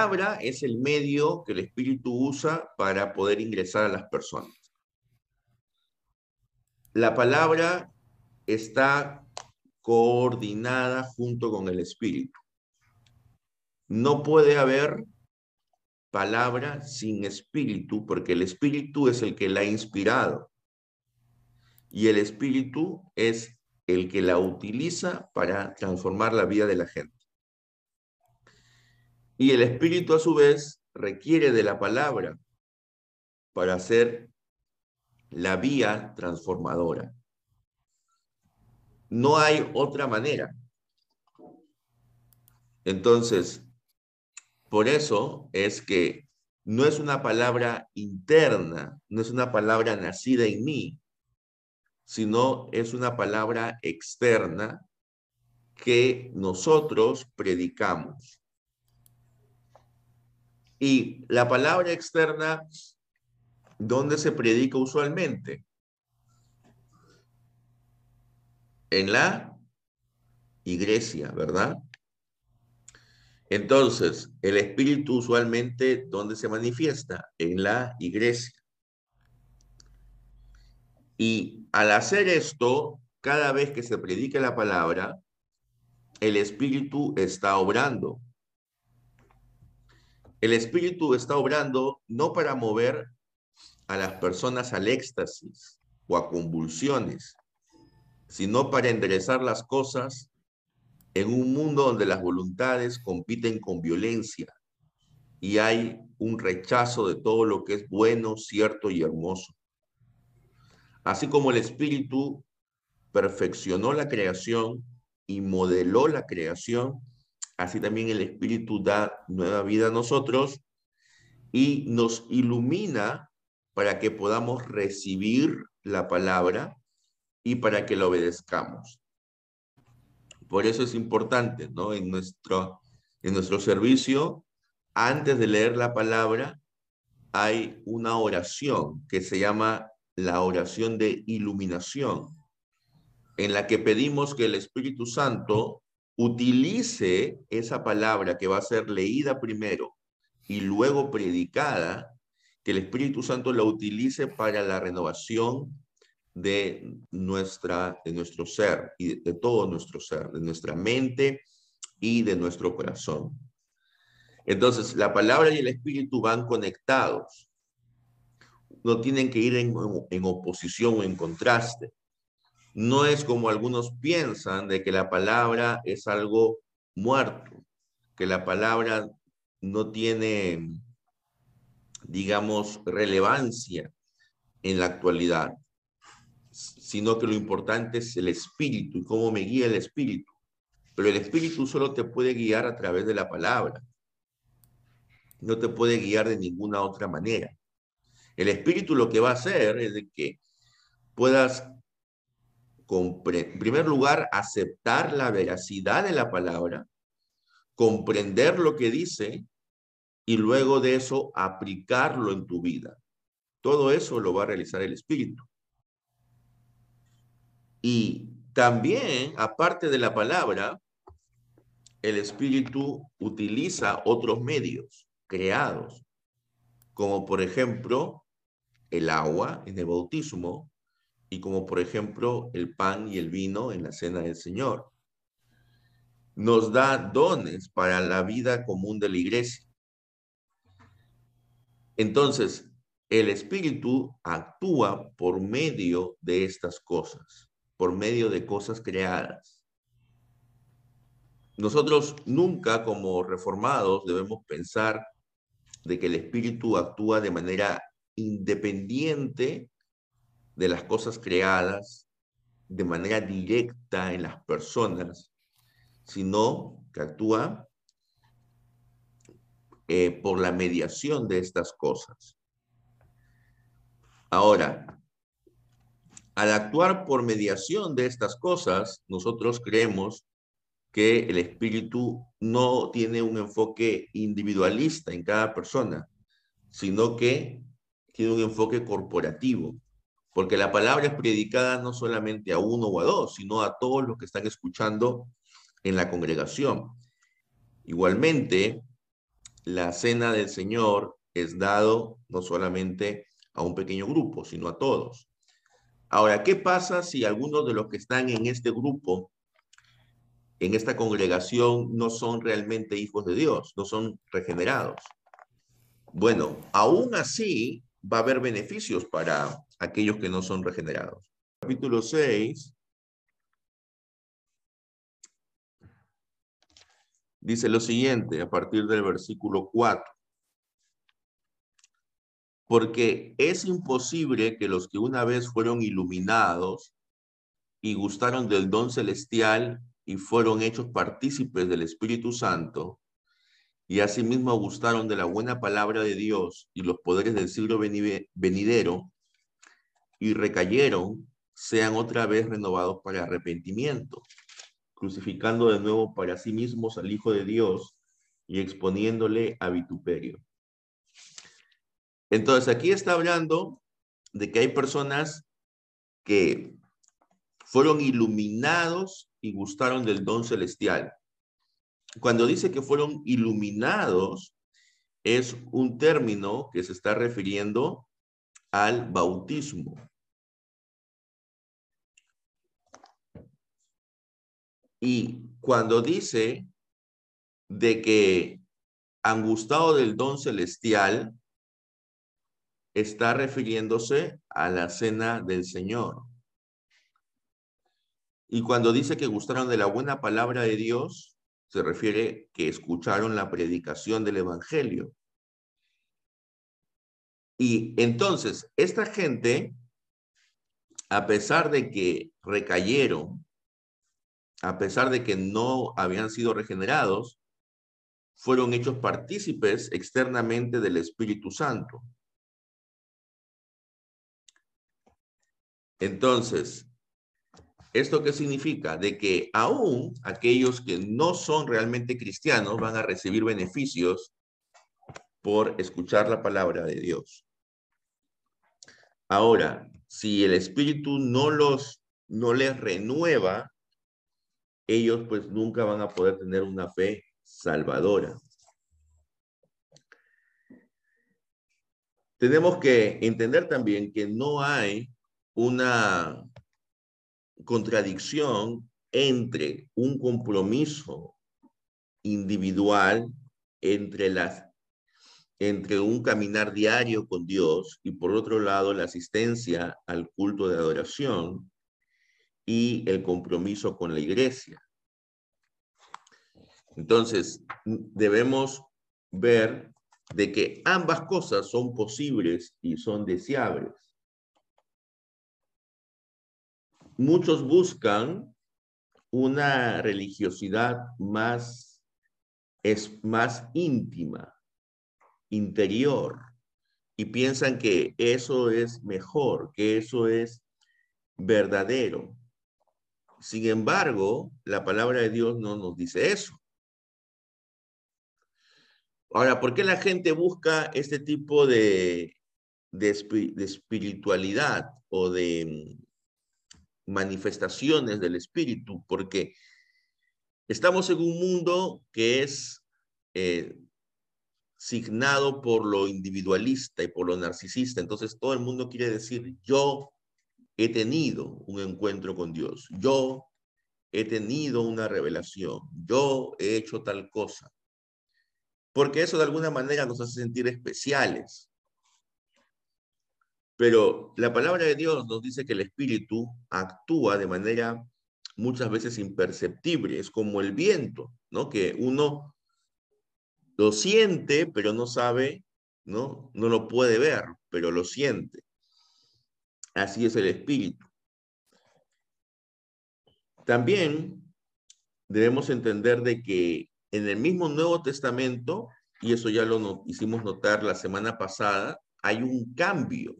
palabra es el medio que el Espíritu usa para poder ingresar a las personas. La palabra está coordinada junto con el Espíritu. No puede haber palabra sin espíritu, porque el espíritu es el que la ha inspirado. Y el espíritu es el que la utiliza para transformar la vida de la gente. Y el espíritu a su vez requiere de la palabra para hacer la vía transformadora. No hay otra manera. Entonces, por eso es que no es una palabra interna, no es una palabra nacida en mí, sino es una palabra externa que nosotros predicamos. Y la palabra externa, ¿dónde se predica usualmente? En la iglesia, ¿verdad? Entonces, el espíritu usualmente, ¿dónde se manifiesta? En la iglesia. Y al hacer esto, cada vez que se predique la palabra, el espíritu está obrando. El espíritu está obrando no para mover a las personas al éxtasis o a convulsiones, sino para enderezar las cosas en un mundo donde las voluntades compiten con violencia y hay un rechazo de todo lo que es bueno, cierto y hermoso. Así como el Espíritu perfeccionó la creación y modeló la creación, así también el Espíritu da nueva vida a nosotros y nos ilumina para que podamos recibir la palabra y para que la obedezcamos. Por eso es importante, ¿no? En nuestro, en nuestro servicio, antes de leer la palabra, hay una oración que se llama la oración de iluminación, en la que pedimos que el Espíritu Santo utilice esa palabra que va a ser leída primero y luego predicada, que el Espíritu Santo la utilice para la renovación de, nuestra, de nuestro ser y de, todo nuestro ser, de nuestra mente y de nuestro corazón. Entonces, la palabra y el espíritu van conectados. No tienen que ir en, en oposición o en contraste. No es como algunos piensan de que la palabra es algo muerto, que la palabra no tiene, digamos, relevancia en la actualidad sino que lo importante es el espíritu y cómo me guía el espíritu. Pero el espíritu solo te puede guiar a través de la palabra. No te puede guiar de ninguna otra manera. El espíritu lo que va a hacer es de que puedas, en primer lugar, aceptar la veracidad de la palabra, comprender lo que dice y luego de eso aplicarlo en tu vida. Todo eso lo va a realizar el espíritu. Y también, aparte de la palabra, el Espíritu utiliza otros medios creados, como por ejemplo el agua en el bautismo y como por ejemplo el pan y el vino en la cena del Señor. Nos da dones para la vida común de la iglesia. Entonces, el Espíritu actúa por medio de estas cosas por medio de cosas creadas. Nosotros nunca como reformados debemos pensar de que el espíritu actúa de manera independiente de las cosas creadas, de manera directa en las personas, sino que actúa eh, por la mediación de estas cosas. Ahora, al actuar por mediación de estas cosas, nosotros creemos que el espíritu no tiene un enfoque individualista en cada persona, sino que tiene un enfoque corporativo, porque la palabra es predicada no solamente a uno o a dos, sino a todos los que están escuchando en la congregación. Igualmente, la cena del Señor es dado no solamente a un pequeño grupo, sino a todos. Ahora, ¿qué pasa si algunos de los que están en este grupo, en esta congregación, no son realmente hijos de Dios, no son regenerados? Bueno, aún así va a haber beneficios para aquellos que no son regenerados. Capítulo 6. Dice lo siguiente a partir del versículo 4 porque es imposible que los que una vez fueron iluminados y gustaron del don celestial y fueron hechos partícipes del Espíritu Santo, y asimismo gustaron de la buena palabra de Dios y los poderes del siglo venidero, y recayeron, sean otra vez renovados para arrepentimiento, crucificando de nuevo para sí mismos al Hijo de Dios y exponiéndole a vituperio. Entonces, aquí está hablando de que hay personas que fueron iluminados y gustaron del don celestial. Cuando dice que fueron iluminados, es un término que se está refiriendo al bautismo. Y cuando dice de que han gustado del don celestial, está refiriéndose a la cena del Señor. Y cuando dice que gustaron de la buena palabra de Dios, se refiere que escucharon la predicación del Evangelio. Y entonces, esta gente, a pesar de que recayeron, a pesar de que no habían sido regenerados, fueron hechos partícipes externamente del Espíritu Santo. Entonces, ¿esto qué significa? De que aún aquellos que no son realmente cristianos van a recibir beneficios por escuchar la palabra de Dios. Ahora, si el Espíritu no los, no les renueva, ellos pues nunca van a poder tener una fe salvadora. Tenemos que entender también que no hay una contradicción entre un compromiso individual entre las entre un caminar diario con Dios y por otro lado la asistencia al culto de adoración y el compromiso con la iglesia. Entonces, debemos ver de que ambas cosas son posibles y son deseables. Muchos buscan una religiosidad más, es más íntima, interior, y piensan que eso es mejor, que eso es verdadero. Sin embargo, la palabra de Dios no nos dice eso. Ahora, ¿por qué la gente busca este tipo de, de, espiritualidad o de manifestaciones del espíritu, porque estamos en un mundo que es eh, signado por lo individualista y por lo narcisista. Entonces todo el mundo quiere decir, yo he tenido un encuentro con Dios, yo he tenido una revelación, yo he hecho tal cosa. Porque eso de alguna manera nos hace sentir especiales. Pero la palabra de Dios nos dice que el Espíritu actúa de manera muchas veces imperceptible, es como el viento, ¿no? Que uno lo siente, pero no sabe, ¿no? No lo puede ver, pero lo siente. Así es el Espíritu. También debemos entender de que en el mismo Nuevo Testamento, y eso ya lo hicimos notar la semana pasada, hay un cambio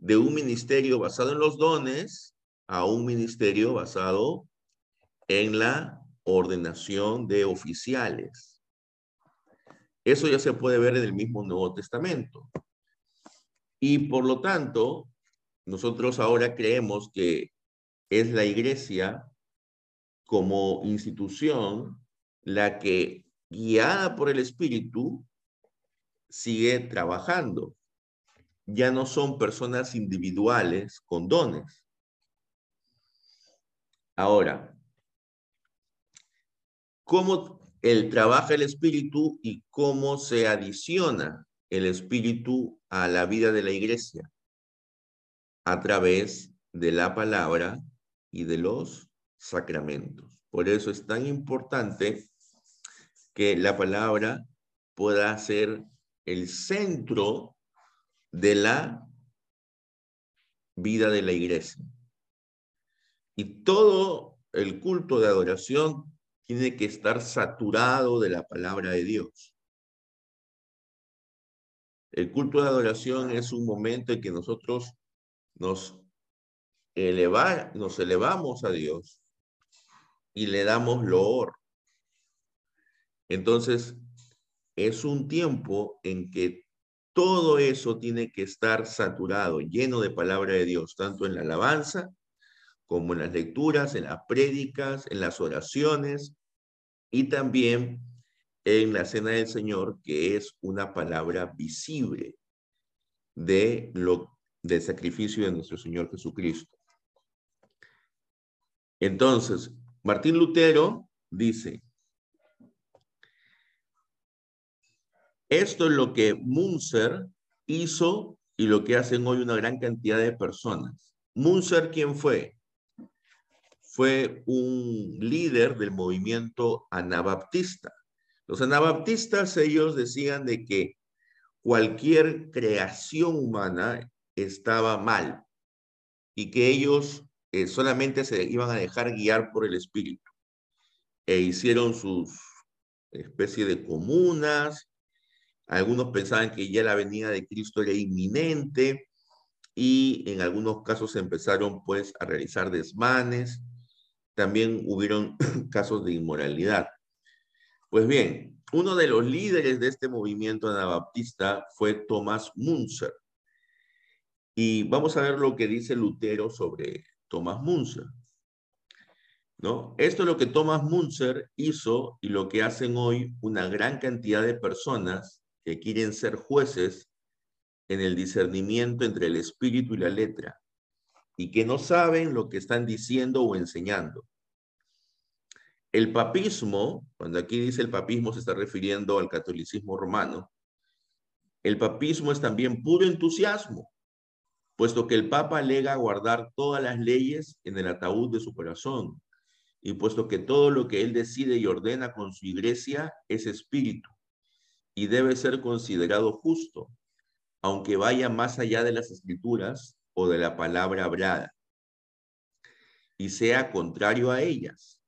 de un ministerio basado en los dones a un ministerio basado en la ordenación de oficiales. Eso ya se puede ver en el mismo Nuevo Testamento. Y por lo tanto, nosotros ahora creemos que es la iglesia como institución la que guiada por el Espíritu, sigue trabajando. Ya no son personas individuales con dones. Ahora, ¿cómo el trabaja el Espíritu y cómo se adiciona el Espíritu a la vida de la iglesia? A través de la palabra y de los sacramentos. Por eso es tan importante que la palabra pueda ser el centro de la vida de la iglesia. Y todo el culto de adoración tiene que estar saturado de la palabra de Dios. El culto de adoración es un momento en que nosotros nos, elevar, nos elevamos a Dios y le damos loor. Entonces, es un tiempo en que todo eso tiene que estar saturado, lleno de palabra de Dios, tanto en la alabanza como en las lecturas, en las prédicas, en las oraciones y también en la cena del Señor, que es una palabra visible de lo del sacrificio de nuestro Señor Jesucristo. Entonces, Martín Lutero dice, esto es lo que Munzer hizo y lo que hacen hoy una gran cantidad de personas. Munzer, ¿quién fue? Fue un líder del movimiento anabaptista. Los anabaptistas, ellos decían de que cualquier creación humana estaba mal y que ellos eh, solamente se iban a dejar guiar por el Espíritu. E hicieron sus especie de comunas. Algunos pensaban que ya la venida de Cristo era inminente y en algunos casos empezaron pues a realizar desmanes. También hubieron casos de inmoralidad. Pues bien, uno de los líderes de este movimiento anabaptista fue Thomas Munzer. Y vamos a ver lo que dice Lutero sobre Thomas Munzer. ¿No? Esto es lo que Thomas Munzer hizo y lo que hacen hoy una gran cantidad de personas que quieren ser jueces en el discernimiento entre el espíritu y la letra y que no saben lo que están diciendo o enseñando. El papismo, cuando aquí dice el papismo se está refiriendo al catolicismo romano, el papismo es también puro entusiasmo, puesto que el Papa alega guardar todas las leyes en el ataúd de su corazón, y puesto que todo lo que él decide y ordena con su iglesia es espíritu, y debe ser considerado justo, aunque vaya más allá de las escrituras o de la palabra hablada, y sea contrario a ellas.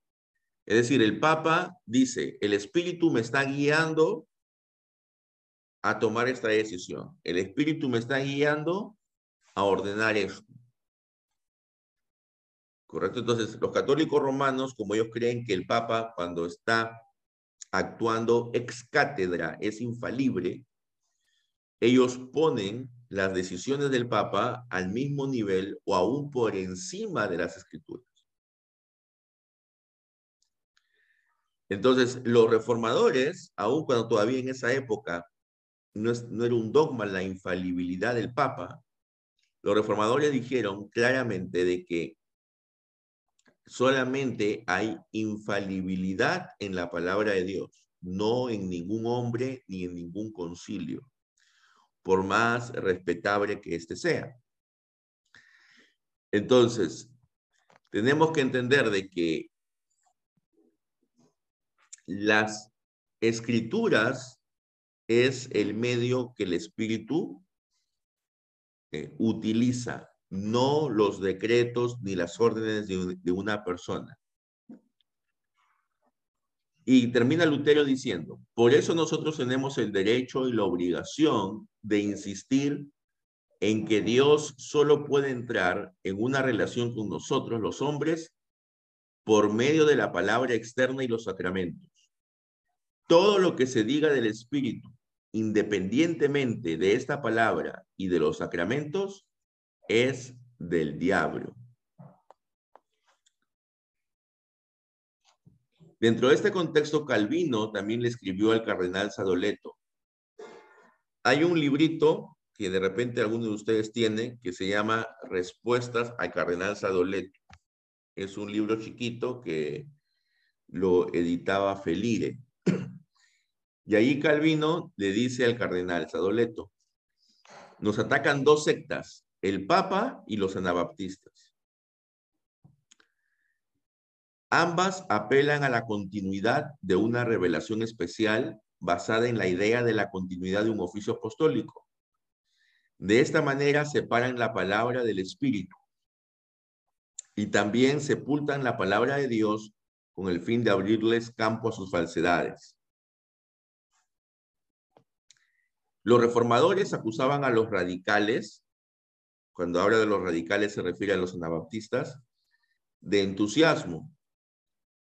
Es decir, el Papa dice, el Espíritu me está guiando a tomar esta decisión. El Espíritu me está guiando a ordenar esto. ¿Correcto? Entonces, los católicos romanos, como ellos creen que el Papa cuando está actuando ex cátedra es infalible, ellos ponen las decisiones del Papa al mismo nivel o aún por encima de las escrituras. Entonces, los reformadores, aun cuando todavía en esa época no, no era un dogma la infalibilidad del Papa, los reformadores dijeron claramente de que solamente hay infalibilidad en la palabra de Dios, no en ningún hombre ni en ningún concilio, por más respetable que éste sea. Entonces, tenemos que entender de que las escrituras es el medio que el Espíritu utiliza, no los decretos ni las órdenes de, una persona. Y termina Lutero diciendo, por eso nosotros tenemos el derecho y la obligación de insistir en que Dios solo puede entrar en una relación con nosotros, los hombres, por medio de la palabra externa y los sacramentos. Todo lo que se diga del Espíritu independientemente de esta palabra y de los sacramentos, es del diablo. Dentro de este contexto, Calvino también le escribió al cardenal Sadoleto. Hay un librito que de repente alguno de ustedes tiene que se llama Respuestas al cardenal Sadoleto. Es un libro chiquito que lo editaba Felire. Y ahí Calvino le dice al cardenal Sadoleto, nos atacan dos sectas, el Papa y los anabaptistas. Ambas apelan a la continuidad de una revelación especial basada en la idea de la continuidad de un oficio apostólico. De esta manera separan la palabra del Espíritu y también sepultan la palabra de Dios con el fin de abrirles campo a sus falsedades. Los reformadores acusaban a los radicales, cuando habla de los radicales se refiere a los anabaptistas, de entusiasmo,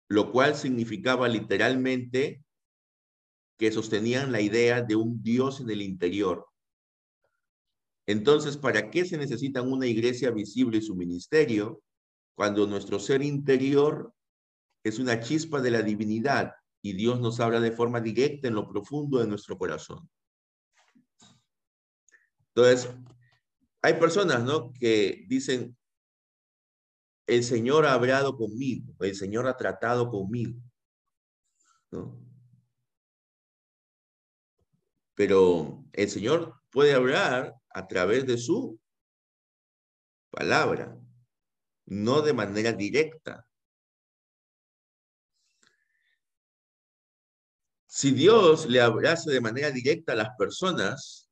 lo cual significaba literalmente que sostenían la idea de un Dios en el interior. Entonces, ¿para qué se necesita una iglesia visible y su ministerio cuando nuestro ser interior es una chispa de la divinidad y Dios nos habla de forma directa en lo profundo de nuestro corazón? Entonces, hay personas, ¿no? Que dicen, el Señor ha hablado conmigo, el Señor ha tratado conmigo. Pero el Señor puede hablar a través de su palabra, no de manera directa. Si Dios le hablase de manera directa a las personas,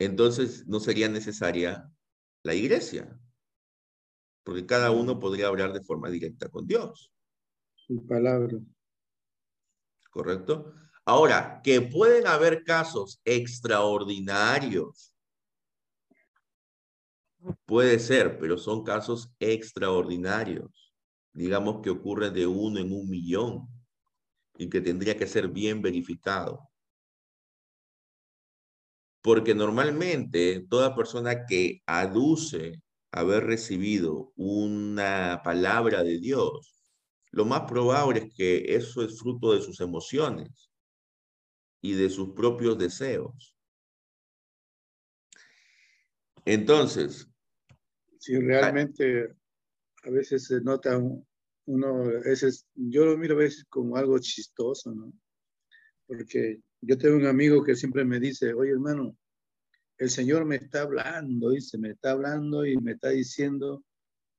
entonces no sería necesaria la iglesia, porque cada uno podría hablar de forma directa con Dios. Su palabra. ¿Correcto? Ahora, que pueden haber casos extraordinarios. Puede ser, pero son casos extraordinarios. Digamos que ocurren de uno en un millón y que tendría que ser bien verificado. Porque normalmente toda persona que aduce haber recibido una palabra de Dios, lo más probable es que eso es fruto de sus emociones y de sus propios deseos. Entonces. Sí, realmente a veces se nota uno, a veces, yo lo miro a veces como algo chistoso, ¿no? Porque yo tengo un amigo que siempre me dice, oye hermano, el Señor me está hablando, dice, me está hablando y me está diciendo,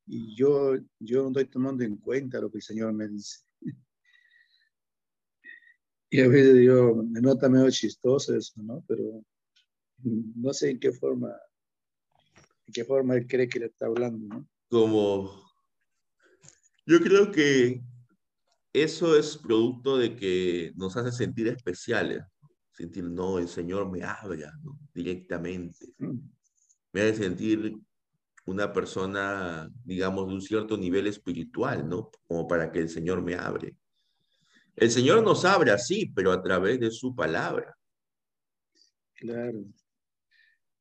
y yo, yo no estoy tomando en cuenta lo que el Señor me dice. y a veces yo me nota medio chistoso eso, ¿no? Pero no sé en qué forma, en qué forma él cree que le está hablando, ¿no? Como, yo creo que eso es producto de que nos hace sentir especiales sentir, no, el Señor me habla directamente. Mm. Me hace sentir una persona, digamos, de un cierto nivel espiritual, ¿no? Como para que el Señor me abre. El Señor nos abre así, pero a través de su palabra. Claro.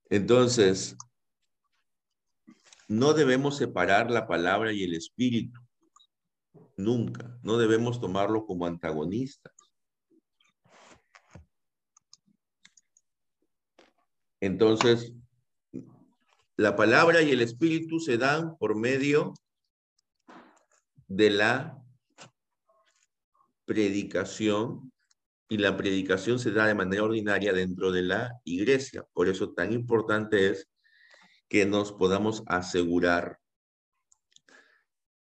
Entonces, no debemos separar la palabra y el espíritu. Nunca. No debemos tomarlo como antagonistas. Entonces, la palabra y el espíritu se dan por medio de la predicación y la predicación se da de manera ordinaria dentro de la iglesia. Por eso tan importante es que nos podamos asegurar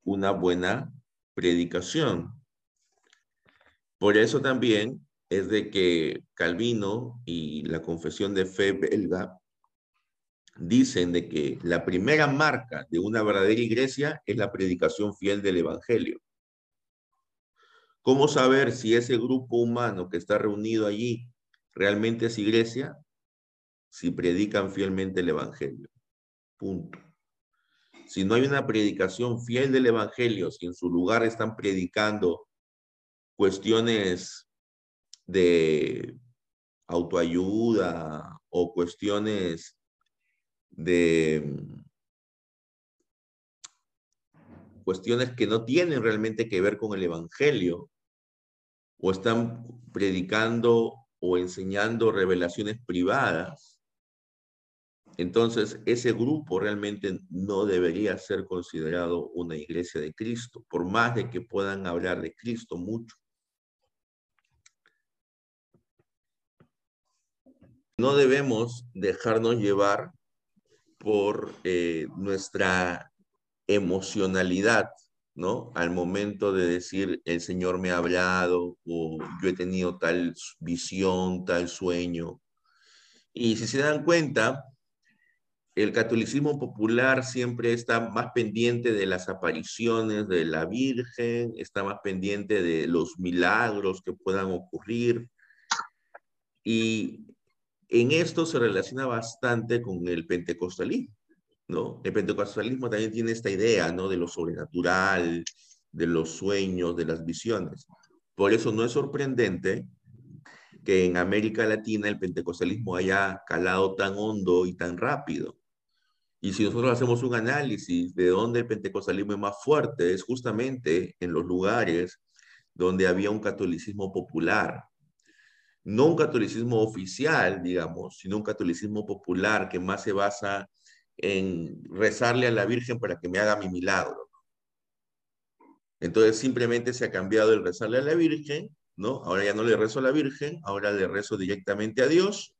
una buena predicación. Por eso también es de que Calvino y la confesión de fe belga dicen de que la primera marca de una verdadera iglesia es la predicación fiel del evangelio. ¿Cómo saber si ese grupo humano que está reunido allí realmente es iglesia? Si predican fielmente el evangelio. Punto. Si no hay una predicación fiel del evangelio, si en su lugar están predicando cuestiones de autoayuda o cuestiones de cuestiones que no tienen realmente que ver con el Evangelio, o están predicando o enseñando revelaciones privadas, entonces ese grupo realmente no debería ser considerado una iglesia de Cristo, por más de que puedan hablar de Cristo mucho. No debemos dejarnos llevar por eh, nuestra emocionalidad, ¿no? Al momento de decir, el Señor me ha hablado o yo he tenido tal visión, tal sueño. Y si se dan cuenta, el catolicismo popular siempre está más pendiente de las apariciones de la Virgen, está más pendiente de los milagros que puedan ocurrir. Y en esto se relaciona bastante con el pentecostalismo, ¿no? El pentecostalismo también tiene esta idea, ¿no? De lo sobrenatural, de los sueños, de las visiones. Por eso no es sorprendente que en América Latina el pentecostalismo haya calado tan hondo y tan rápido. Y si nosotros hacemos un análisis de dónde el pentecostalismo es más fuerte, es justamente en los lugares donde había un catolicismo popular, no un catolicismo oficial, digamos, sino un catolicismo popular que más se basa en rezarle a la Virgen para que me haga mi milagro. Entonces simplemente se ha cambiado el rezarle a la Virgen, ¿no? Ahora ya no le rezo a la Virgen, ahora le rezo directamente a Dios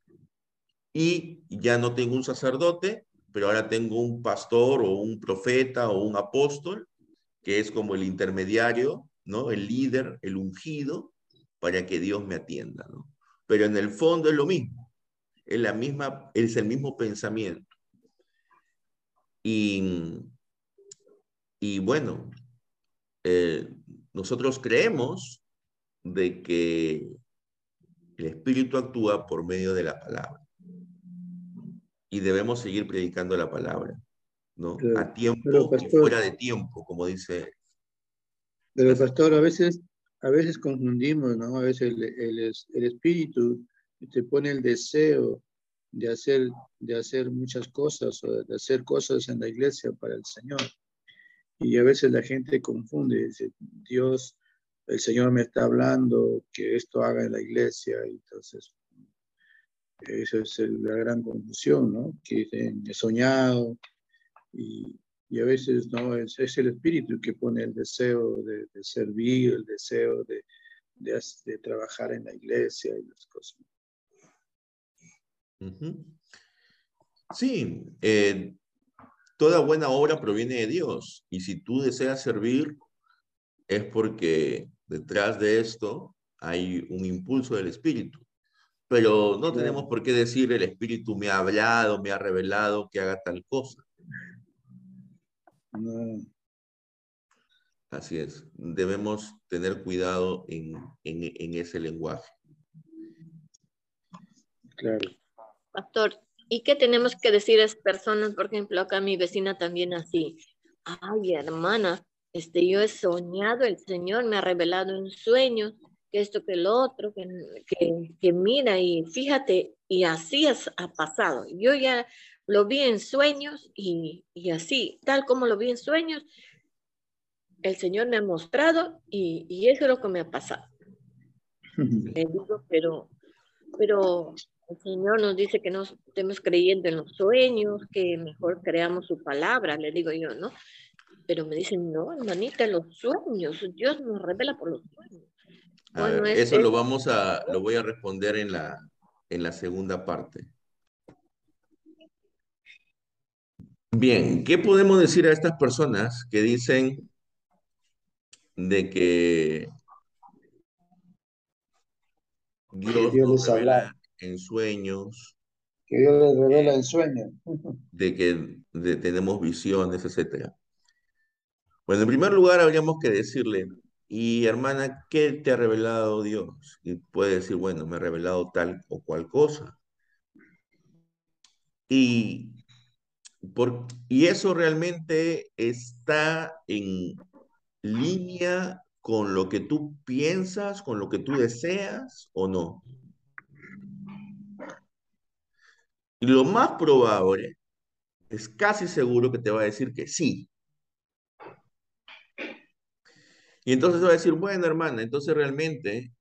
y ya no tengo un sacerdote, pero ahora tengo un pastor o un profeta o un apóstol, que es como el intermediario, ¿no? El líder, el ungido, para que Dios me atienda, ¿no? Pero en el fondo es lo mismo, es, la misma, es el mismo pensamiento. Y, y bueno, eh, nosotros creemos de que el Espíritu actúa por medio de la palabra. Y debemos seguir predicando la palabra, ¿no? a tiempo y fuera de tiempo, como dice. Pero pastor, a veces a veces confundimos, ¿no? A veces el, el, espíritu te pone el deseo de hacer, de hacer muchas cosas o de hacer cosas en la iglesia para el Señor. Y a veces la gente confunde, dice, Dios, el Señor me está hablando que esto haga en la iglesia, y entonces esa es la gran confusión, ¿no? Que he soñado y, a veces no es, es, el espíritu que pone el deseo de, servir, el deseo de, de, trabajar en la iglesia y las cosas. Sí, eh, toda buena obra proviene de Dios y si tú deseas servir es porque detrás de esto hay un impulso del espíritu. Pero no tenemos por qué decir el espíritu me ha hablado, me ha revelado que haga tal cosa. Así es, debemos tener cuidado en, ese lenguaje. Claro. Pastor, ¿y qué tenemos que decir a las personas? Por ejemplo, acá mi vecina también así. Ay, hermana, este, yo he soñado, el Señor me ha revelado en sueños que esto, que lo otro, que, que, que mira y fíjate, y así es, ha pasado. Yo ya lo vi en sueños y, así, tal como lo vi en sueños, el Señor me ha mostrado y, eso es lo que me ha pasado. Le digo, pero, pero el Señor nos dice que no estemos creyendo en los sueños, que mejor creamos su palabra, le digo yo, ¿no? Pero me dicen, no, hermanita, los sueños, Dios nos revela por los sueños. Eso lo vamos a, lo voy a responder en la, en la segunda parte. Bien, ¿qué podemos decir a estas personas que dicen de que Dios, les habla en sueños? Que Dios les revela en sueños. De que tenemos visiones, etcétera. Bueno, en primer lugar habríamos que decirle, y hermana, ¿qué te ha revelado Dios? Y puede decir, bueno, me ha revelado tal o cual cosa. Y y eso realmente está en línea con lo que tú piensas, con lo que tú deseas o no. Y lo más probable es casi seguro que te va a decir que sí. Y entonces va a decir, bueno, hermana, entonces realmente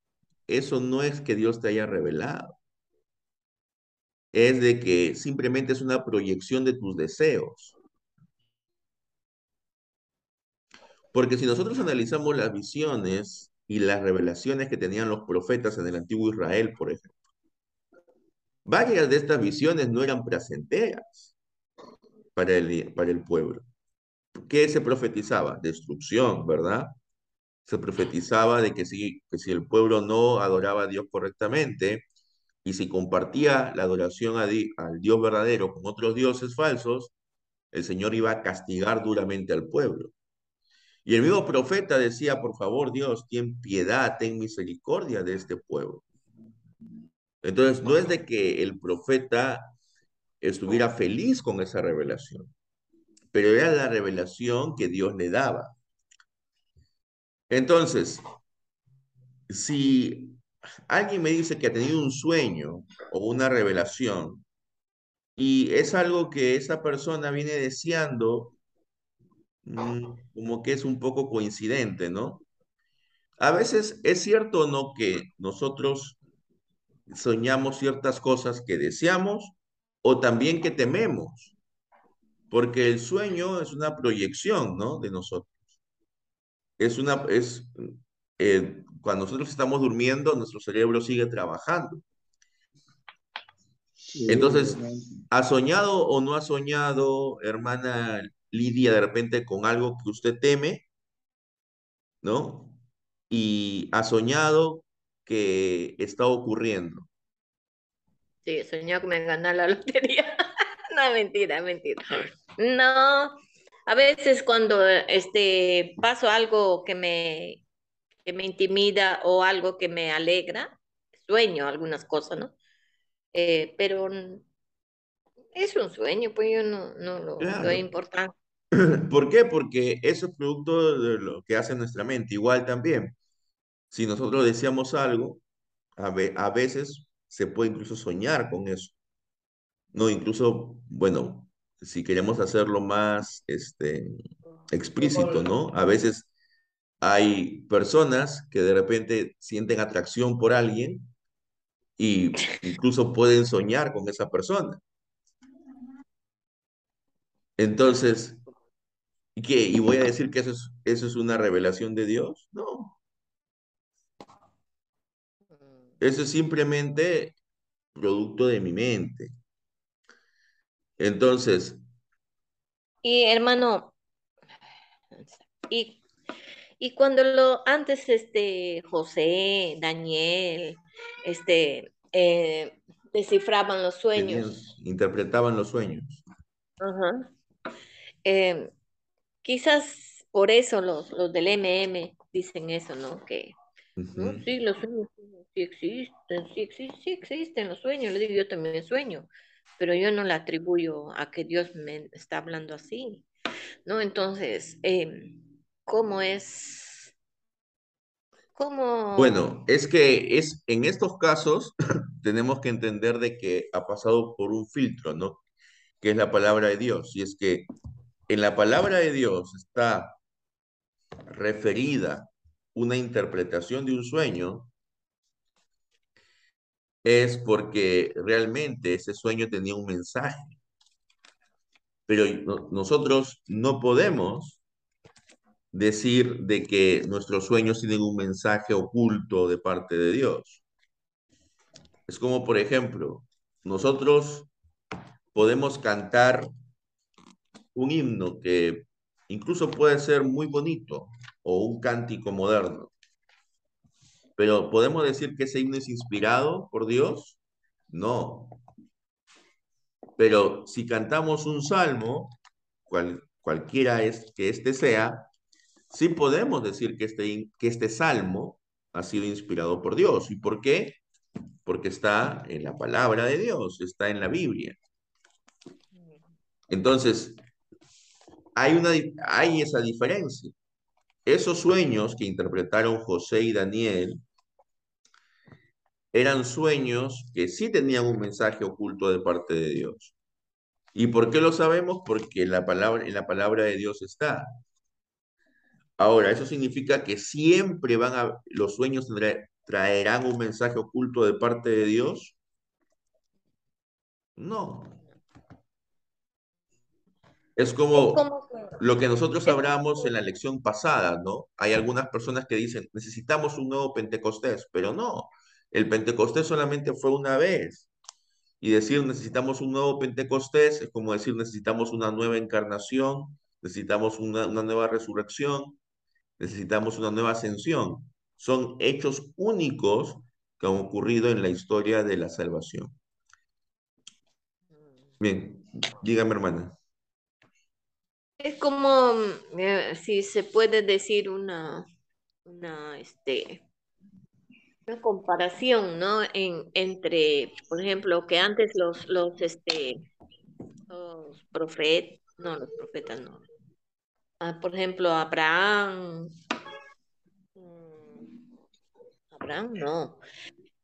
eso no es que Dios te haya revelado. Es de que simplemente es una proyección de tus deseos. Porque si nosotros analizamos las visiones y las revelaciones que tenían los profetas en el antiguo Israel, por ejemplo, varias de estas visiones no eran placenteras para el, para el pueblo. ¿Qué se profetizaba? Destrucción, ¿verdad? Se profetizaba de que si, que si el pueblo no adoraba a Dios correctamente y si compartía la adoración a al Dios verdadero con otros dioses falsos, el Señor iba a castigar duramente al pueblo. Y el mismo profeta decía, por favor, Dios, ten piedad, ten misericordia de este pueblo. Entonces, no es de que el profeta estuviera feliz con esa revelación, pero era la revelación que Dios le daba. Entonces, si alguien me dice que ha tenido un sueño o una revelación y es algo que esa persona viene deseando Mm, como que es un poco coincidente, ¿no? A veces es cierto o no que nosotros soñamos ciertas cosas que deseamos o también que tememos, porque el sueño es una proyección, ¿no? De nosotros. Es una, es, eh, cuando nosotros estamos durmiendo, nuestro cerebro sigue trabajando. Entonces, ¿ha soñado o no ha soñado, hermana lidia de repente con algo que usted teme, ¿no? Y ha soñado que está ocurriendo. Sí, soñado que me ganar la lotería. no, mentira, mentira. No, a veces cuando este, paso algo que me, que me intimida o algo que me alegra, sueño algunas cosas, ¿no? Eh, pero es un sueño, pues yo no, no lo doy importancia. ¿Por qué? Porque eso es producto de lo que hace nuestra mente. Igual también, si nosotros deseamos algo, a, a veces se puede incluso soñar con eso. No, incluso, bueno, si queremos hacerlo más este, explícito, ¿no? A veces hay personas que de repente sienten atracción por alguien y incluso pueden soñar con esa persona. Entonces, ¿y qué? ¿Y voy a decir que eso es, eso es una revelación de Dios? No. Eso es simplemente producto de mi mente. Entonces. Y hermano, y, y cuando lo antes este José, Daniel, este eh, descifraban los sueños. interpretaban los sueños. Ajá. Em, quizás por eso los, los del MM dicen eso, ¿no? Que sí, los sueños sí existen, sí, existen, sí existen los sueños, le digo, yo también sueño, pero yo no le atribuyo a que Dios me está hablando así, ¿no? Entonces, em, ¿cómo es? ¿Cómo? Bueno, es que es, en estos casos tenemos que entender de que ha pasado por un filtro, ¿no? Que es la palabra de Dios. Y es que en la palabra de Dios está referida una interpretación de un sueño, es porque realmente ese sueño tenía un mensaje. Pero nosotros no podemos decir de que nuestros sueños tienen un mensaje oculto de parte de Dios. Es como, por ejemplo, nosotros podemos cantar un himno que incluso puede ser muy bonito o un cántico moderno. Pero ¿podemos decir que ese himno es inspirado por Dios? No. Pero si cantamos un salmo, cual, cualquiera es que este sea, sí podemos decir que este, que este salmo ha sido inspirado por Dios. ¿Y por qué? Porque está en la palabra de Dios, está en la Biblia. Entonces, hay, una, hay esa diferencia. Esos sueños que interpretaron José y Daniel eran sueños que sí tenían un mensaje oculto de parte de Dios. ¿Y por qué lo sabemos? Porque la palabra, en la palabra de Dios está. Ahora, ¿eso significa que siempre van a, los sueños traerán un mensaje oculto de parte de Dios? No. Es como lo que nosotros hablamos en la lección pasada, ¿no? Hay algunas personas que dicen, necesitamos un nuevo Pentecostés, pero no, el Pentecostés solamente fue una vez. Y decir necesitamos un nuevo Pentecostés es como decir necesitamos una nueva encarnación, necesitamos una, una nueva resurrección, necesitamos una nueva ascensión. Son hechos únicos que han ocurrido en la historia de la salvación. Bien, dígame hermana. Es como, eh, si se puede decir una, una, este, una comparación, ¿no? En, entre, por ejemplo, que antes los, los, este, los profetas, no, los profetas no. Ah, por ejemplo, Abraham, mm, Abraham no.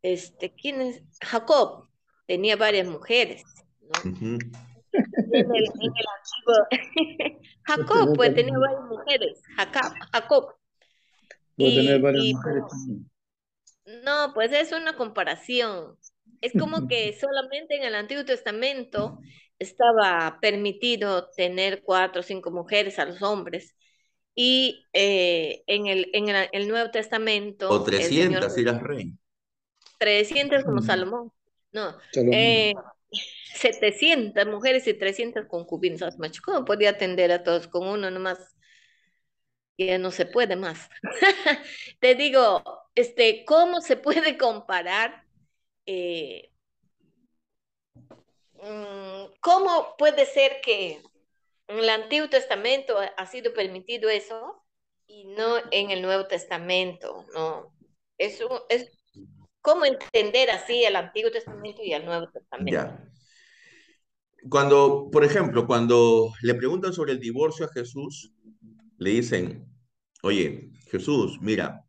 Este, ¿quién es? Jacob tenía varias mujeres, ¿no? en el, antiguo. Jacob, pues tenía varias mujeres. Jacob. Jacob. tener varias mujeres No, pues es una comparación. Es como que solamente en el Antiguo Testamento estaba permitido tener cuatro o cinco mujeres a los hombres. Y eh, en, el, en el, Nuevo Testamento. O 300, si eras rey. 300 como Salomón. No. Eh, 700 mujeres y 300 concubinas. ¿Cómo podía atender a todos con uno nomás? Ya no se puede más. Te digo, este, ¿cómo se puede comparar? Eh, mm, ¿Cómo puede ser que en el Antiguo Testamento ha sido permitido eso y no en el Nuevo Testamento? No, eso es cómo entender así el Antiguo Testamento y el Nuevo Testamento. Cuando, por ejemplo, cuando le preguntan sobre el divorcio a Jesús, le dicen, oye, Jesús, mira,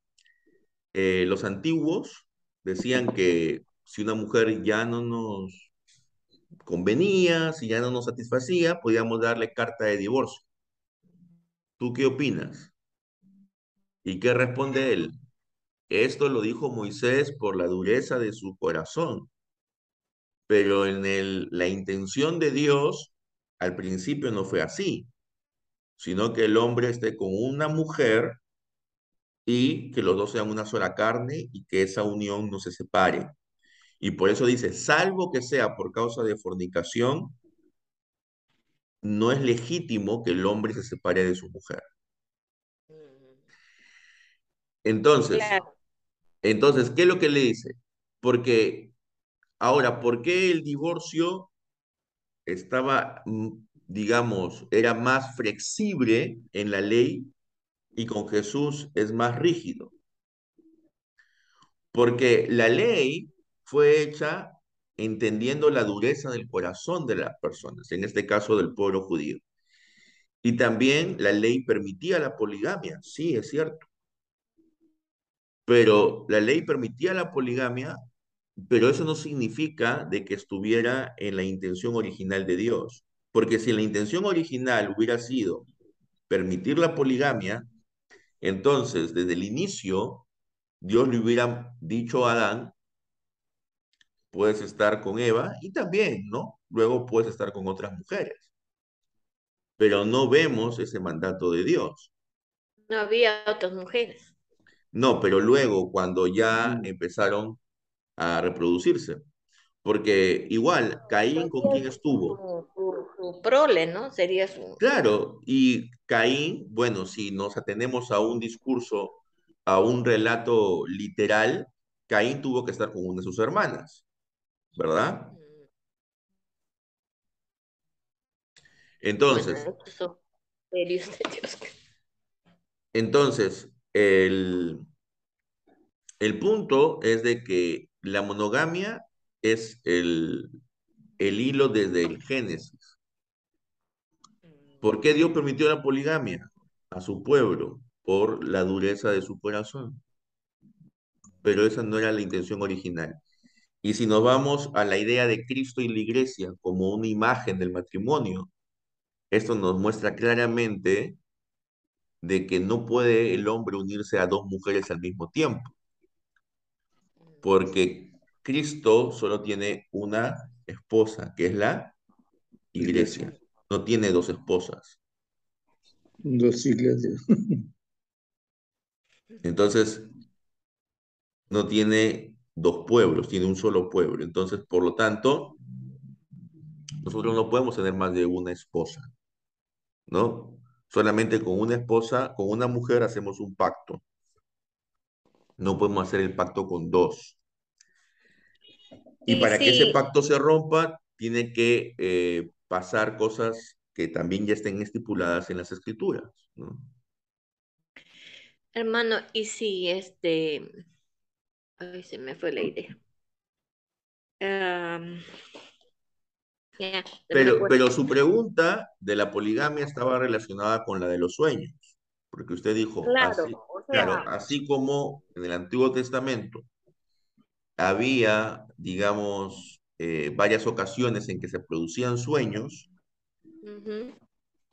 eh, los antiguos decían que si una mujer ya no nos convenía, si ya no nos satisfacía, podíamos darle carta de divorcio. ¿Tú qué opinas? ¿Y qué responde él? Esto lo dijo Moisés por la dureza de su corazón pero en el, la intención de Dios al principio no fue así, sino que el hombre esté con una mujer y que los dos sean una sola carne y que esa unión no se separe. Y por eso dice, salvo que sea por causa de fornicación, no es legítimo que el hombre se separe de su mujer. Entonces, entonces, ¿qué es lo que le dice? Porque Ahora, ¿por qué el divorcio estaba, digamos, era más flexible en la ley y con Jesús es más rígido? Porque la ley fue hecha entendiendo la dureza del corazón de las personas, en este caso del pueblo judío. Y también la ley permitía la poligamia, sí, es cierto. Pero la ley permitía la poligamia pero eso no significa de que estuviera en la intención original de Dios. Porque si la intención original hubiera sido permitir la poligamia, entonces desde el inicio Dios le hubiera dicho a Adán, puedes estar con Eva y también, ¿no? Luego puedes estar con otras mujeres. Pero no vemos ese mandato de Dios. No había otras mujeres. No, pero luego cuando ya empezaron a reproducirse. Porque igual, Caín con quién estuvo. Su, prole, ¿no? Sería su... Claro, y Caín, bueno, si nos atenemos a un discurso, a un relato literal, Caín tuvo que estar con una de sus hermanas, ¿verdad? Entonces, entonces, el, el punto es de que la monogamia es el, el hilo desde el Génesis. ¿Por qué Dios permitió la poligamia a su pueblo? Por la dureza de su corazón. Pero esa no era la intención original. Y si nos vamos a la idea de Cristo y la iglesia como una imagen del matrimonio, esto nos muestra claramente de que no puede el hombre unirse a dos mujeres al mismo tiempo, porque Cristo solo tiene una esposa, que es la iglesia, no tiene dos esposas. Dos iglesias. Entonces, no tiene dos pueblos, tiene un solo pueblo. Entonces, por lo tanto, nosotros no podemos tener más de una esposa, ¿no? Solamente con una esposa, con una mujer hacemos un pacto. No podemos hacer el pacto con dos. Y, para que ese pacto se rompa, tiene que eh, pasar cosas que también ya estén estipuladas en las escrituras, ¿no? Hermano, y si este, ay, se me fue la idea. pero, pero su pregunta de la poligamia estaba relacionada con la de los sueños, porque usted dijo, así, claro, así como en el Antiguo Testamento había, digamos, eh, varias ocasiones en que se producían sueños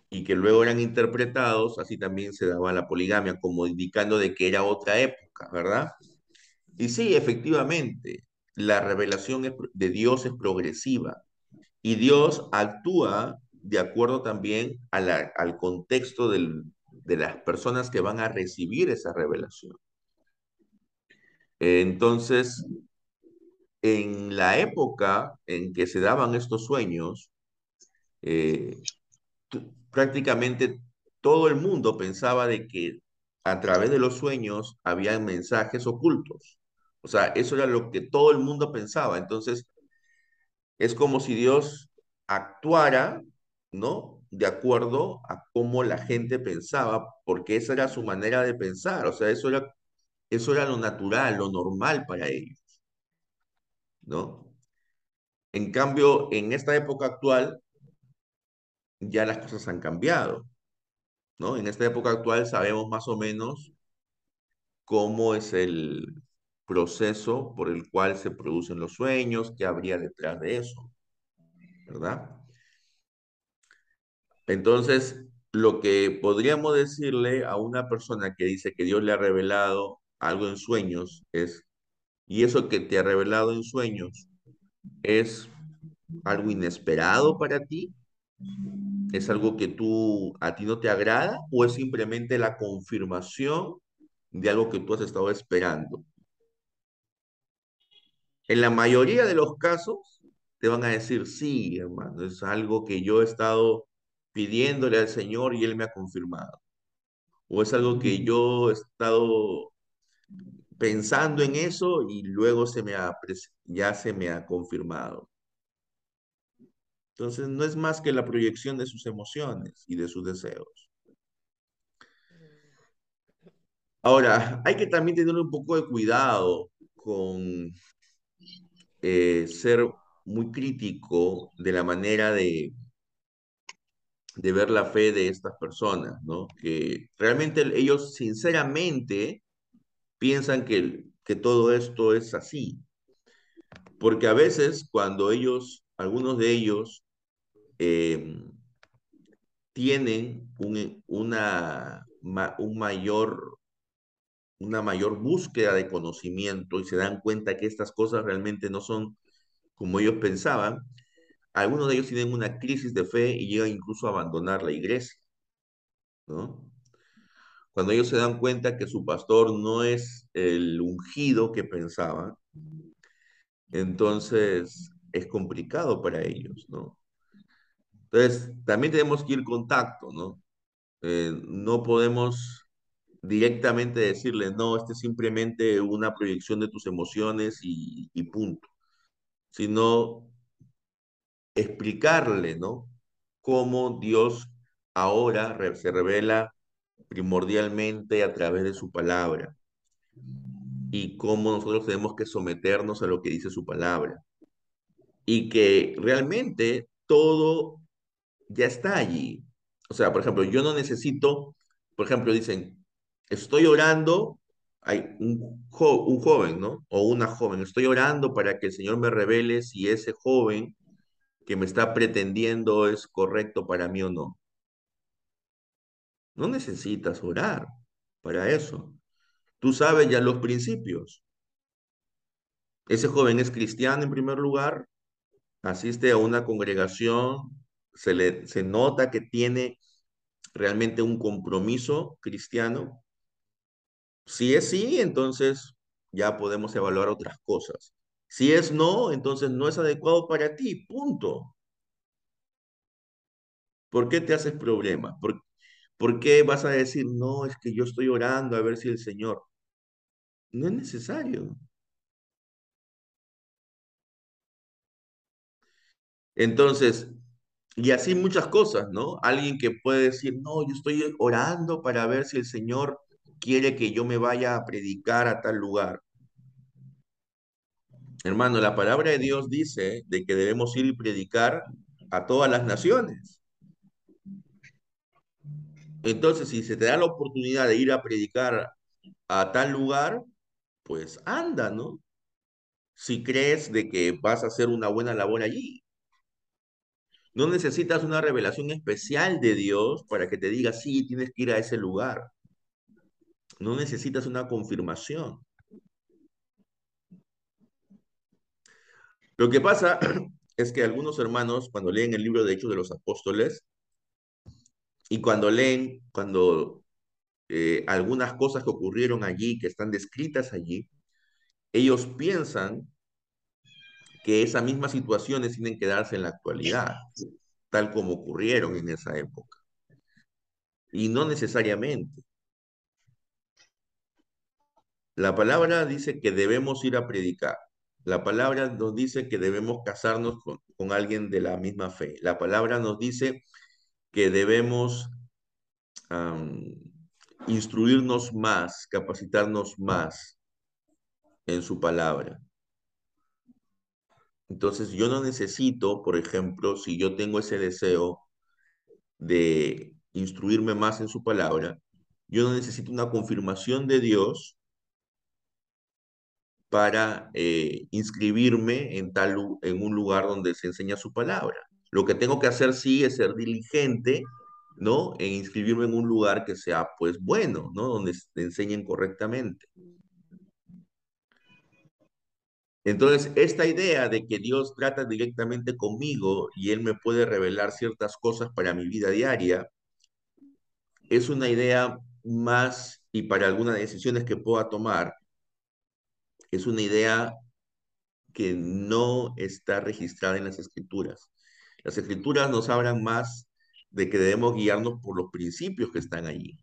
y que luego eran interpretados, así también se daba la poligamia, como indicando de que era otra época, ¿verdad? Y sí, efectivamente, la revelación de Dios es progresiva y Dios actúa de acuerdo también al contexto de las personas que van a recibir esa revelación. Entonces, en la época en que se daban estos sueños, eh, prácticamente todo el mundo pensaba de que a través de los sueños había mensajes ocultos. O sea, eso era lo que todo el mundo pensaba. Entonces, es como si Dios actuara, ¿no? De acuerdo a cómo la gente pensaba, porque esa era su manera de pensar. O sea, eso era, eso era lo natural, lo normal para ellos. ¿No? En cambio, en esta época actual, ya las cosas han cambiado, ¿no? En esta época actual sabemos más o menos cómo es el proceso por el cual se producen los sueños, qué habría detrás de eso, ¿verdad? Entonces, lo que podríamos decirle a una persona que dice que Dios le ha revelado algo en sueños es y eso que te ha revelado en sueños es algo inesperado para ti, es algo que tú a ti no te agrada o es simplemente la confirmación de algo que tú has estado esperando. En la mayoría de los casos te van a decir, sí, hermano, es algo que yo he estado pidiéndole al Señor y Él me ha confirmado. O es algo que yo he estado pensando en eso y luego se me ha, ya se me ha confirmado. Entonces no es más que la proyección de sus emociones y de sus deseos. Ahora, hay que también tener un poco de cuidado con eh, ser muy crítico de la manera de, de ver la fe de estas personas, ¿no? Que realmente ellos sinceramente piensan que, que todo esto es así. Porque a veces cuando ellos, algunos de ellos, em, tienen un, una, un mayor, una mayor búsqueda de conocimiento y se dan cuenta que estas cosas realmente no son como ellos pensaban, algunos de ellos tienen una crisis de fe y llegan incluso a abandonar la iglesia. ¿no? Cuando ellos se dan cuenta que su pastor no es el ungido que pensaban, entonces es complicado para ellos, ¿no? Entonces, también tenemos que ir contacto, ¿no? Eh, no podemos directamente decirle, no, este es simplemente una proyección de tus emociones y, y punto, sino explicarle, ¿no? Cómo Dios ahora se revela primordialmente a través de su palabra y cómo nosotros tenemos que someternos a lo que dice su palabra y que realmente todo ya está allí. O sea, por ejemplo, yo no necesito, por ejemplo, dicen, estoy orando, hay un, un joven, ¿no? O una joven, estoy orando para que el Señor me revele si ese joven que me está pretendiendo es correcto para mí o no. No necesitas orar para eso. Tú sabes ya los principios. Ese joven es cristiano en primer lugar, asiste a una congregación, se, le, se nota que tiene realmente un compromiso cristiano. Si es sí, entonces ya podemos evaluar otras cosas. Si es no, entonces no es adecuado para ti, punto. ¿Por qué te haces problema? ¿Por, ¿Por qué vas a decir, no, es que yo estoy orando a ver si el Señor? No es necesario. Entonces, y así muchas cosas, ¿no? Alguien que puede decir, no, yo estoy orando para ver si el Señor quiere que yo me vaya a predicar a tal lugar. Hermano, la palabra de Dios dice de que debemos ir y predicar a todas las naciones. Entonces, si se te da la oportunidad de ir a predicar a tal lugar, pues anda, ¿no? Si crees de que vas a hacer una buena labor allí. No necesitas una revelación especial de Dios para que te diga, sí, tienes que ir a ese lugar. No necesitas una confirmación. Lo que pasa es que algunos hermanos, cuando leen el libro de Hechos de los Apóstoles, y cuando leen, cuando eh, algunas cosas que ocurrieron allí, que están descritas allí, ellos piensan que esas mismas situaciones tienen que darse en la actualidad, tal como ocurrieron en esa época. Y no necesariamente. La palabra dice que debemos ir a predicar. La palabra nos dice que debemos casarnos con, con alguien de la misma fe. La palabra nos dice que debemos instruirnos más, capacitarnos más en su palabra. Entonces yo no necesito, por ejemplo, si yo tengo ese deseo de instruirme más en su palabra, yo no necesito una confirmación de Dios para eh, inscribirme en, tal, en un lugar donde se enseña su palabra. Lo que tengo que hacer sí es ser diligente, ¿no? En inscribirme en un lugar que sea, pues, bueno, ¿no? Donde se enseñen correctamente. Entonces, esta idea de que Dios trata directamente conmigo y Él me puede revelar ciertas cosas para mi vida diaria, es una idea más, y para algunas decisiones que pueda tomar, es una idea que no está registrada en las escrituras. Las escrituras nos hablan más de que debemos guiarnos por los principios que están allí.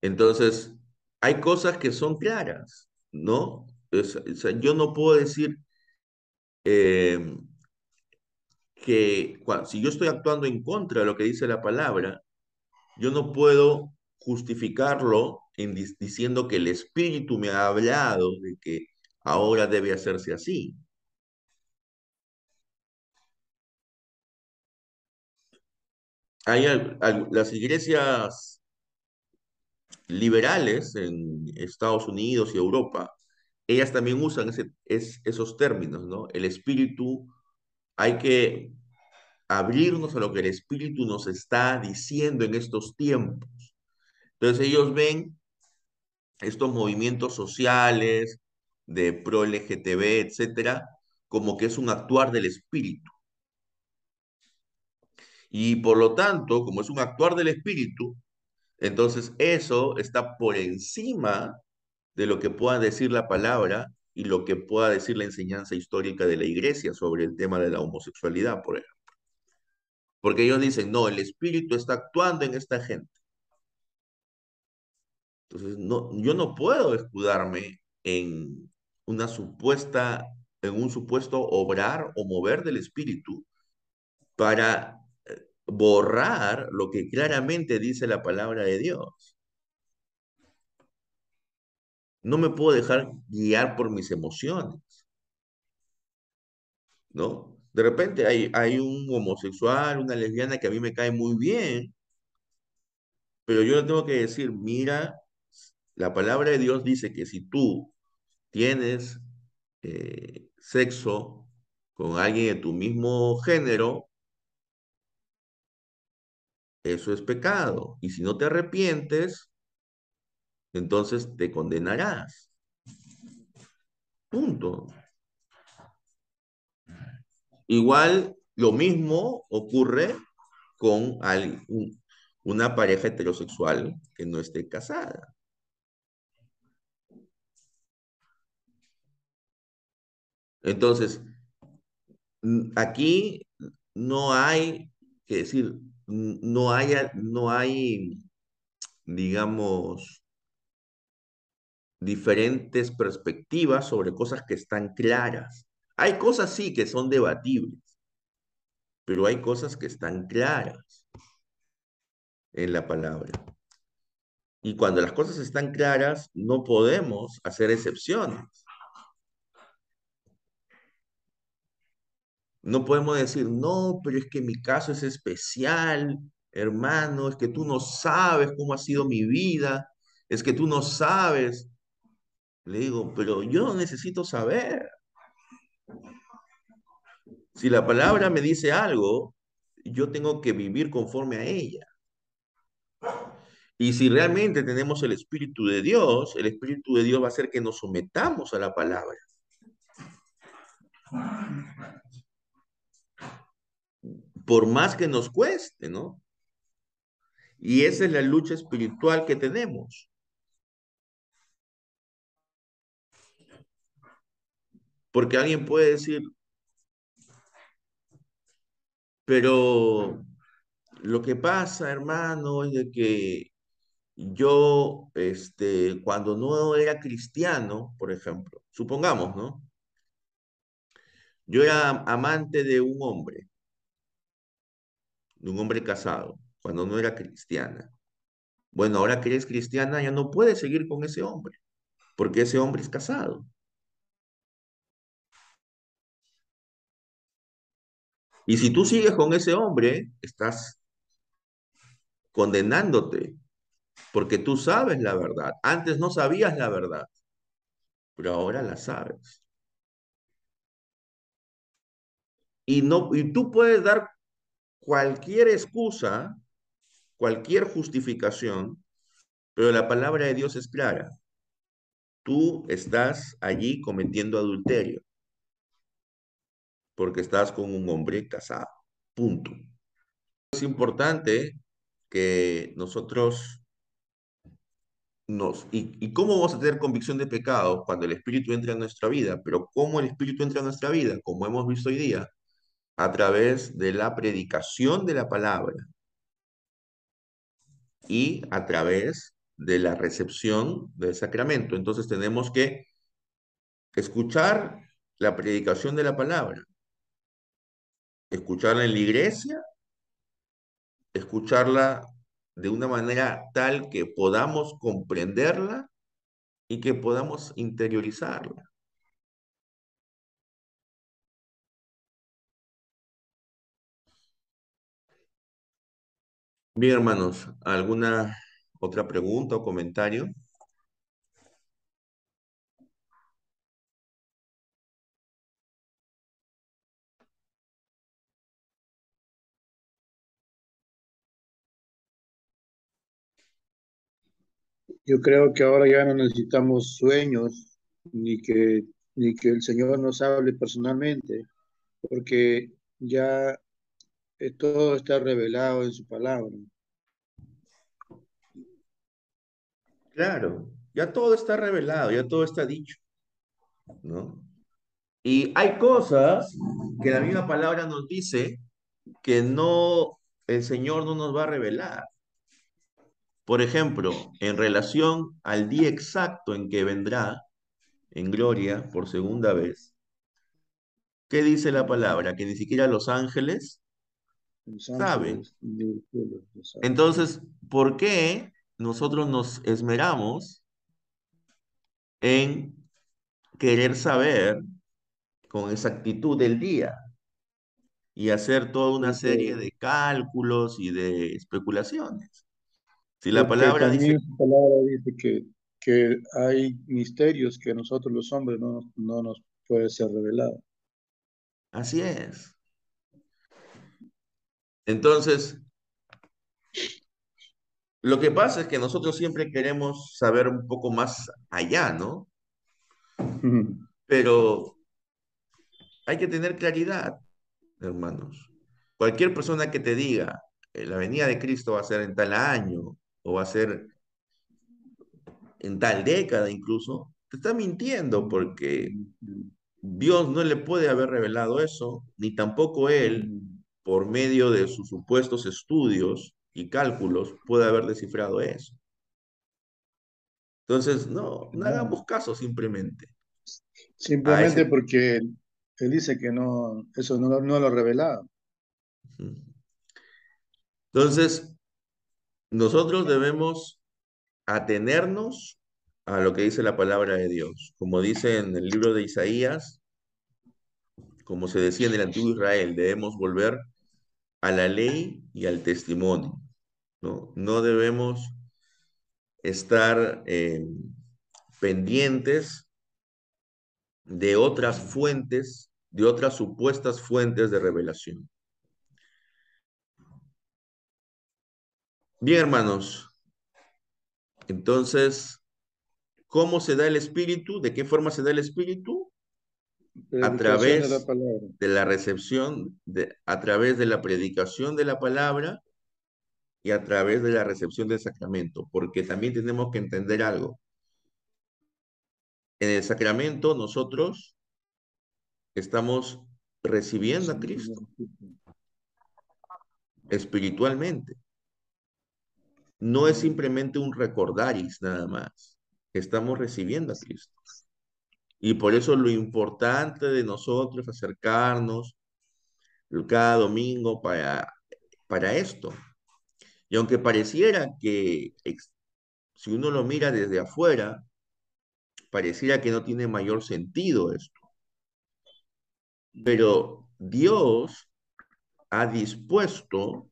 Entonces, hay cosas que son claras, ¿no? yo no puedo decir em, que si yo estoy actuando en contra de lo que dice la palabra, yo no puedo justificarlo en, diciendo que el Espíritu me ha hablado de que ahora debe hacerse así. Hay, las iglesias liberales en Estados Unidos y Europa, ellas también usan ese, esos términos, ¿no? El espíritu, hay que abrirnos a lo que el espíritu nos está diciendo en estos tiempos. Entonces ellos ven estos movimientos sociales de pro LGTB, etcétera, como que es un actuar del espíritu. Y por lo tanto, como es un actuar del espíritu, entonces eso está por encima de lo que pueda decir la palabra y lo que pueda decir la enseñanza histórica de la iglesia sobre el tema de la homosexualidad, por ejemplo. Porque ellos dicen, no, el espíritu está actuando en esta gente. Entonces, no, yo no puedo escudarme en una supuesta, en un supuesto obrar o mover del espíritu para borrar lo que claramente dice la palabra de Dios. No me puedo dejar guiar por mis emociones. ¿No? De repente hay, hay un homosexual, una lesbiana que a mí me cae muy bien, pero yo le tengo que decir, mira, la palabra de Dios dice que si tú tienes eh, sexo con alguien de tu mismo género, eso es pecado. Y si no te arrepientes, entonces te condenarás. Punto. Igual lo mismo ocurre con una pareja heterosexual que no esté casada. Entonces, aquí no hay, que decir, no hay, no hay, digamos, diferentes perspectivas sobre cosas que están claras. Hay cosas sí que son debatibles, pero hay cosas que están claras en la palabra. Y cuando las cosas están claras, no podemos hacer excepciones. No podemos decir, no, pero es que mi caso es especial, hermano, es que tú no sabes cómo ha sido mi vida, es que tú no sabes. Le digo, pero yo necesito saber. Si la palabra me dice algo, yo tengo que vivir conforme a ella. Y si realmente tenemos el Espíritu de Dios, el Espíritu de Dios va a hacer que nos sometamos a la palabra. Por más que nos cueste, ¿no? Y esa es la lucha espiritual que tenemos. Porque alguien puede decir, pero lo que pasa, hermano, es de que yo, este, cuando no era cristiano, por ejemplo, supongamos, ¿no? Yo era amante de un hombre, un hombre casado, cuando no era cristiana. Bueno, ahora que eres cristiana ya no puedes seguir con ese hombre, porque ese hombre es casado. Y si tú sigues con ese hombre, estás condenándote, porque tú sabes la verdad. Antes no sabías la verdad, pero ahora la sabes. Y, no, y tú puedes dar cualquier excusa, cualquier justificación, pero la palabra de Dios es clara. Tú estás allí cometiendo adulterio porque estás con un hombre casado. Punto. Es importante que nosotros nos... Y, ¿Y cómo vamos a tener convicción de pecado cuando el Espíritu entra en nuestra vida? Pero ¿cómo el Espíritu entra en nuestra vida? Como hemos visto hoy día, a través de la predicación de la palabra y a través de la recepción del sacramento. Entonces tenemos que escuchar la predicación de la palabra, escucharla en la iglesia, escucharla de una manera tal que podamos comprenderla y que podamos interiorizarla. Bien, hermanos, ¿alguna otra pregunta o comentario? Yo creo que ahora ya no necesitamos sueños ni que, ni que el Señor nos hable personalmente, porque ya todo está revelado en su palabra. Claro, ya todo está revelado, ya todo está dicho, ¿no? Y hay cosas que la misma palabra nos dice que no, el Señor no nos va a revelar. Por ejemplo, en relación al día exacto en que vendrá en gloria por segunda vez, ¿qué dice la palabra? Que ni siquiera los ángeles saben. Entonces, ¿por qué nosotros nos esmeramos en querer saber con exactitud el día y hacer toda una serie de cálculos y de especulaciones? Si la palabra dice... que, que hay misterios que nosotros los hombres no, no nos puede ser revelado. Así es. Entonces, lo que pasa es que nosotros siempre queremos saber un poco más allá, ¿no? Pero hay que tener claridad, hermanos. Cualquier persona que te diga, eh, la venida de Cristo va a ser en tal año o va a ser en tal década incluso, te está mintiendo porque Dios no le puede haber revelado eso, ni tampoco Él, por medio de sus supuestos estudios y cálculos, puede haber descifrado eso. Entonces, no, no hagamos caso simplemente. Simplemente porque él dice que no, eso no, no lo ha revelado. Entonces, nosotros debemos atenernos a lo que dice la palabra de Dios. Como dice en el libro de Isaías, como se decía en el antiguo Israel, debemos volver a la ley y al testimonio. No, no debemos estar eh, pendientes de otras fuentes, de otras supuestas fuentes de revelación. Bien, hermanos. Entonces, ¿cómo se da el espíritu? ¿De qué forma se da el espíritu? A través de la, recepción, de, a través de la predicación de la palabra y a través de la recepción del sacramento, porque también tenemos que entender algo. En el sacramento nosotros estamos recibiendo a Cristo espiritualmente. No es simplemente un recordaris nada más. Estamos recibiendo a Cristo. Y por eso lo importante de nosotros acercarnos cada domingo para, para esto. Y aunque pareciera que si uno lo mira desde afuera, pareciera que no tiene mayor sentido esto. Pero Dios ha dispuesto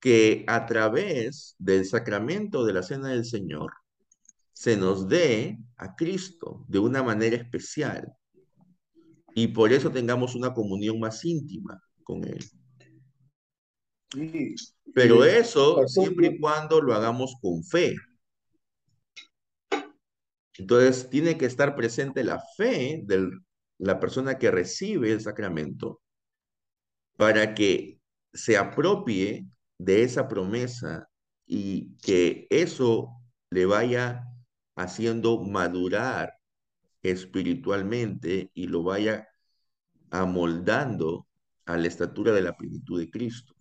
que a través del sacramento de la Cena del Señor se nos dé a Cristo de una manera especial y por eso tengamos una comunión más íntima con Él. Pero eso siempre y cuando lo hagamos con fe. Entonces, tiene que estar presente la fe de la persona que recibe el sacramento para que se apropie de esa promesa y que eso le vaya haciendo madurar espiritualmente y lo vaya amoldando a la estatura de la plenitud de Cristo.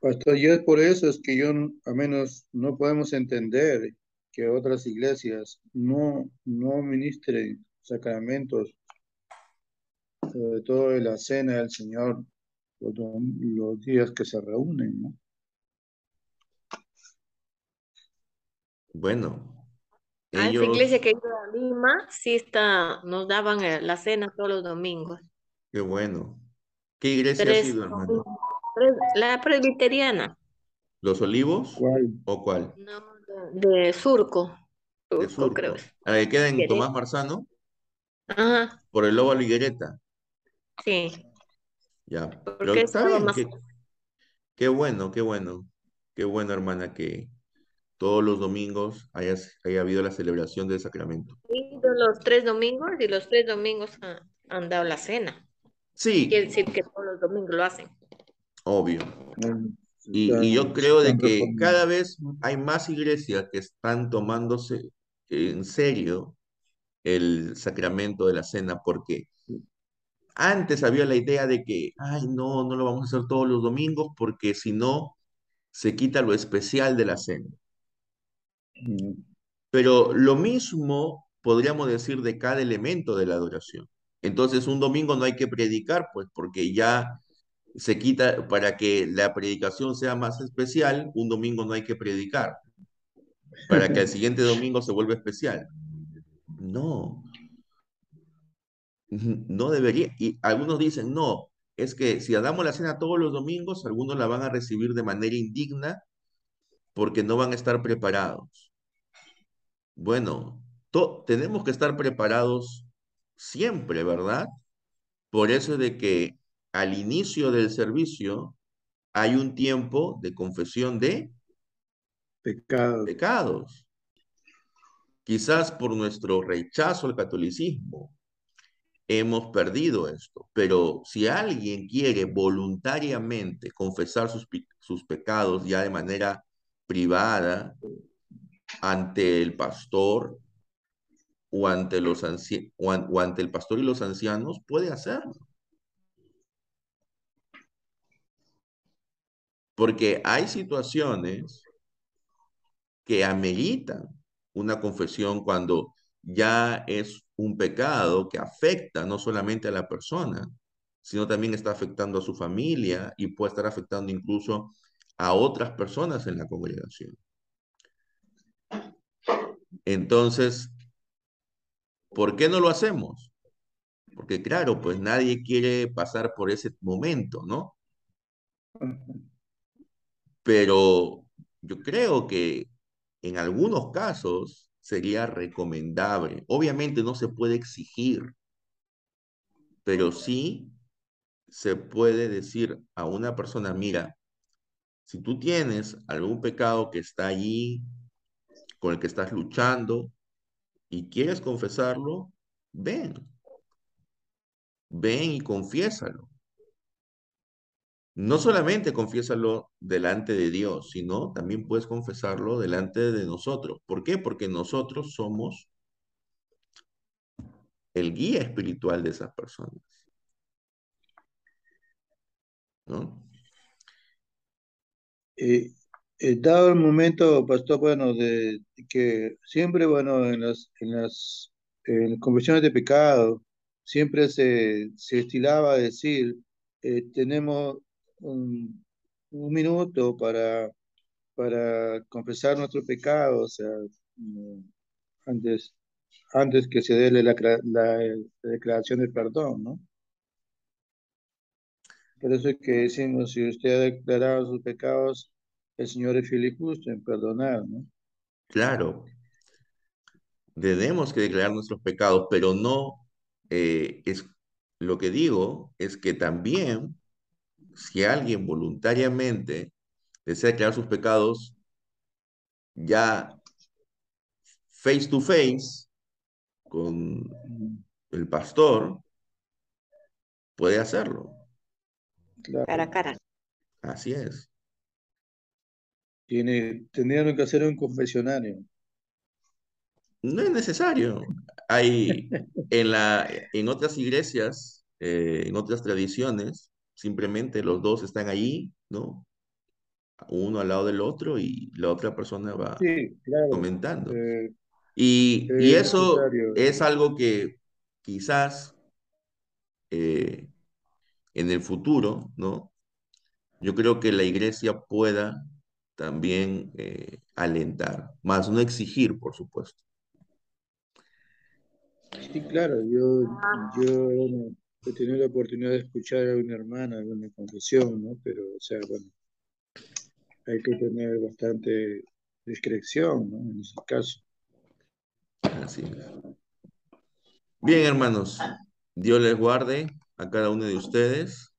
Pastor, y es por eso es que yo, a menos, no podemos entender que otras iglesias no, no ministren sacramentos, sobre todo en la cena del Señor, los, días que se reúnen, ¿no? Bueno. A esa iglesia que iba a Lima, sí está, nos daban eh, la cena todos los domingos. Qué bueno. ¿Qué iglesia ha sido, hermano? La presbiteriana. ¿Los Olivos? ¿Cuál? ¿O cuál? No, de, Surco. de Surco, creo. ¿A la que queda en Tomás Marzano? Ajá. Por el Lobo Liguereta. Sí. Ya. Pero está bien. Qué, qué, bueno, qué bueno. Qué bueno, hermana, que todos los domingos haya, haya habido la celebración del sacramento. los tres domingos y los tres domingos han dado la cena. Sí. Quiere decir que todos los domingos lo hacen. Obvio. Y, yo creo de que cada vez hay más iglesias que están tomándose en serio el sacramento de la cena, porque antes había la idea de que, ay, no, no lo vamos a hacer todos los domingos, porque si no, se quita lo especial de la cena. Pero lo mismo podríamos decir de cada elemento de la adoración. Entonces, un domingo no hay que predicar, pues, porque ya se quita, para que la predicación sea más especial, un domingo no hay que predicar, para que el siguiente domingo se vuelva especial. No, no debería. Y algunos dicen, no, es que si damos la cena todos los domingos, algunos la van a recibir de manera indigna porque no van a estar preparados. Bueno, tenemos que estar preparados siempre, ¿verdad? Por eso de que al inicio del servicio hay un tiempo de confesión de pecados. Quizás por nuestro rechazo al catolicismo hemos perdido esto, pero si alguien quiere voluntariamente confesar sus, sus pecados ya de manera privada ante el pastor o ante, los ante el pastor y los ancianos, puede hacerlo. Porque hay situaciones que ameritan una confesión cuando ya es un pecado que afecta no solamente a la persona, sino también está afectando a su familia y puede estar afectando incluso a otras personas en la congregación. Entonces, ¿por qué no lo hacemos? Porque claro, pues nadie quiere pasar por ese momento, ¿no? Pero yo creo que en algunos casos sería recomendable. Obviamente no se puede exigir, pero sí se puede decir a una persona, mira, si tú tienes algún pecado que está allí, con el que estás luchando y quieres confesarlo, ven. Ven y confiésalo. No solamente confiésalo delante de Dios, sino también puedes confesarlo delante de nosotros. ¿Por qué? Porque nosotros somos el guía espiritual de esas personas. ¿No? Eh, eh, dado el momento, pastor, bueno, de, que siempre, bueno, en las, en las en confesiones de pecado, siempre se, se estilaba decir, eh, tenemos un, minuto para, para confesar nuestro pecado, o sea, mm, antes, antes que se dé la, la, declaración de perdón, ¿no? Por eso es que decimos, si usted ha declarado sus pecados, el Señor es fiel y justo en perdonar, ¿no? Claro. Debemos que declarar nuestros pecados, pero no eh, es lo que digo es que también si alguien voluntariamente desea declarar sus pecados, ya face to face con el pastor, puede hacerlo. Cara a cara. Así es. Tiene, tendrían que hacer un confesionario. No es necesario. Hay en, la, en otras iglesias, eh, en otras tradiciones, Simplemente los dos están ahí, ¿no? Uno al lado del otro y la otra persona va comentando. Eh, y, eso es algo que quizás eh, en el futuro, ¿no? Yo creo que la iglesia pueda también eh, alentar, más no exigir, por supuesto. Sí, claro, yo, yo he tenido la oportunidad de escuchar a una hermana una confesión, ¿no? Pero, o sea, bueno, hay que tener bastante discreción, ¿no? En ese caso. Así es. Bien, hermanos, Dios les guarde a cada uno de ustedes.